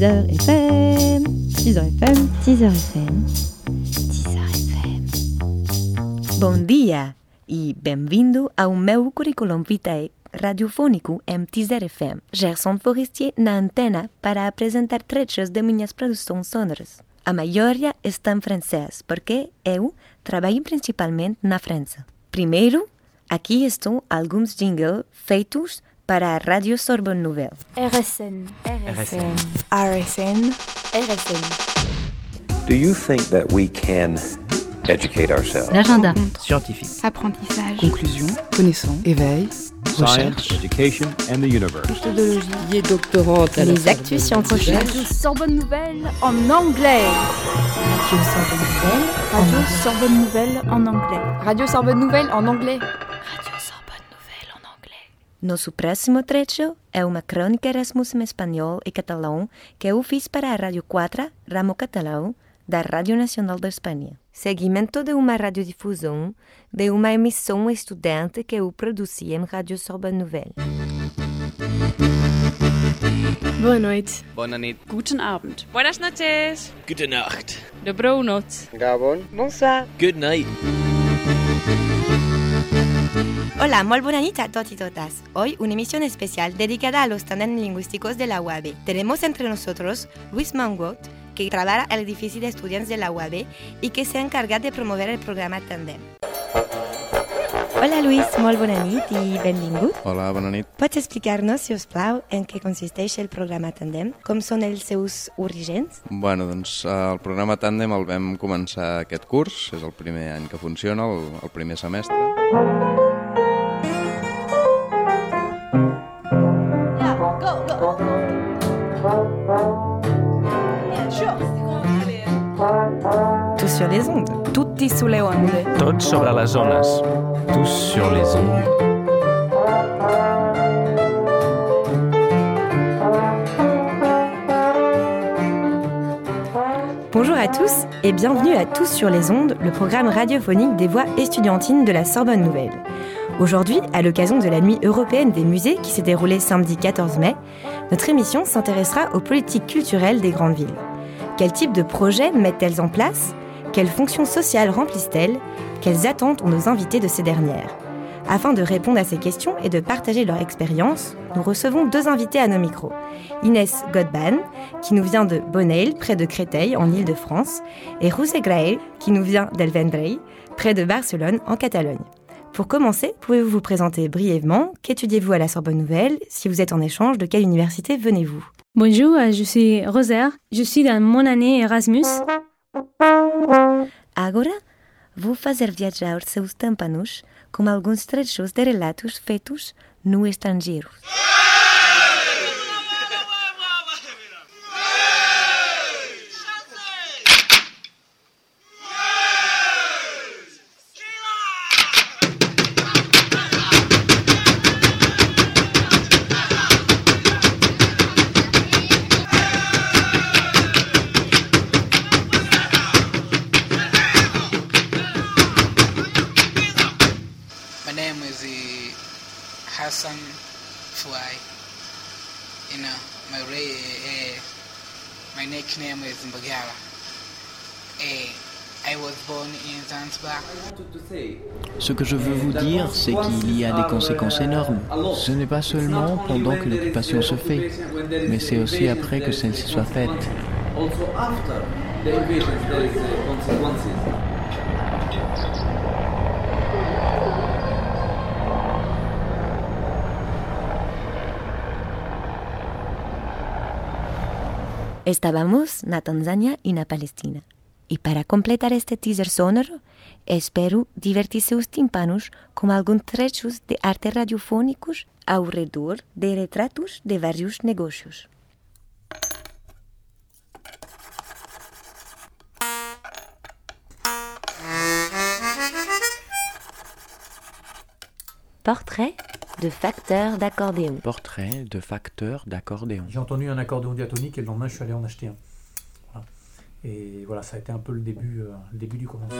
Teaser FM, Teaser FM, Teaser FM, Teaser FM. Bom dia e bem-vindo ao meu currículum vitae radiofónico em Teaser FM. Gerson Forestier na antena para apresentar trechos de minhas produções sonoras. A maioria está em francês, porque eu trabalho principalmente na França. Primeiro, aqui estão alguns jingles feitos para a Rádio Sorbonne Nouvelle. RSN. RSN. RSN. RSN. Do you think that we can educate ourselves? L'agenda, Scientifique. Apprentissage. Conclusion, connaissance, éveil, Science, education and the universe. Méthodologie. doctorante à les actus scientifiques. Radio Sorbonne Nouvelle en anglais. Radio Sorbonne Nouvelle. Radio Sorbonne Nouvelle en anglais. Radio Sorbonne Nouvelle en anglais. Nosso próximo trecho é uma crônica Erasmus em espanhol e catalão que eu fiz para a Rádio 4, ramo catalão, da Rádio Nacional da Espanha. Seguimento de uma radiodifusão de uma emissão estudante que eu produzi em Rádio Sorbonne Nouvelle. Boa noite. Bonne année. Guten Abend. Buenas noches. Gute Nacht. Dobro noc. Good night. Hola, muy buena noche a todos y todas. Hoy una emisión especial dedicada a los tandem lingüísticos de la UAB. Tenemos entre nosotros Luis Mangot, que trabaja al edificio de estudiantes de la UAB y que se encarga de promover el programa Tandem. Hola Luis, muy buena nit y benvingut. Hola, bona nit. Pots explicar-nos, si us plau, en què consisteix el programa Tandem? Com són els seus orígens? Bueno, doncs eh, el programa Tandem el vam començar aquest curs, és el primer any que funciona, el, el primer semestre. Tous sur les ondes. Tutti sulle onde. Tots sobre les zones. Tous sur les ondes. Bonjour à tous et bienvenue à Tous sur les ondes, le programme radiophonique des voix estudiantines de la Sorbonne Nouvelle. Aujourd'hui, à l'occasion de la nuit européenne des musées qui s'est déroulée samedi 14 mai, notre émission s'intéressera aux politiques culturelles des grandes villes. Quel type de projets mettent-elles en place? Quelles fonctions sociales remplissent-elles? Quelles attentes ont nos invités de ces dernières? Afin de répondre à ces questions et de partager leur expérience, nous recevons deux invités à nos micros. Inès Godban, qui nous vient de Bonneuil, près de Créteil, en Île-de-France, et Rousset Grael, qui nous vient d'El Vendrell, près de Barcelone, en Catalogne. Pour commencer, pouvez-vous vous présenter brièvement? Qu'étudiez-vous à la Sorbonne Nouvelle? Si vous êtes en échange, de quelle université venez-vous? Bonjour, euh, je suis Rosaire. Je suis dans mon année Erasmus. Agora, vou fazer viajar seus tímpanos com alguns trechos de relatos feitos no estrangeiro. My name is uh, Hassan Fly. You know, my re- uh, my nickname is Mbagala. Uh, I was born in Zanzibar. Ce que je veux vous dire, c'est qu'il y a des conséquences énormes. Ce n'est pas seulement pendant que l'occupation se fait, mais c'est aussi après que celle-ci soit faite. Estábamos na Tanzânia e na Palestina. E para completar este teaser sonoro, espero divertir seus tímpanos com alguns trechos de arte radiofônicos ao redor de retratos de vários negócios. Portrait de facteur d'accordéon. Portrait de facteur d'accordéon. J'ai entendu un accordéon diatonique et le lendemain je suis allé en acheter un. Voilà. Et voilà, ça a été un peu le début, euh, le début du commencement.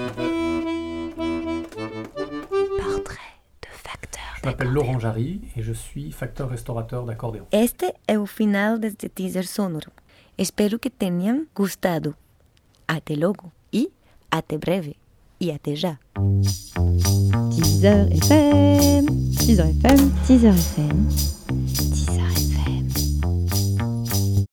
Portrait de facteur Je m'appelle Laurent Jarry et je suis facteur restaurateur d'accordéon. Este é o final deste teaser sonoro. Espero que tenham gustado. Até logo e até breve. E até já. Teaser FM, Teaser FM, Teaser FM.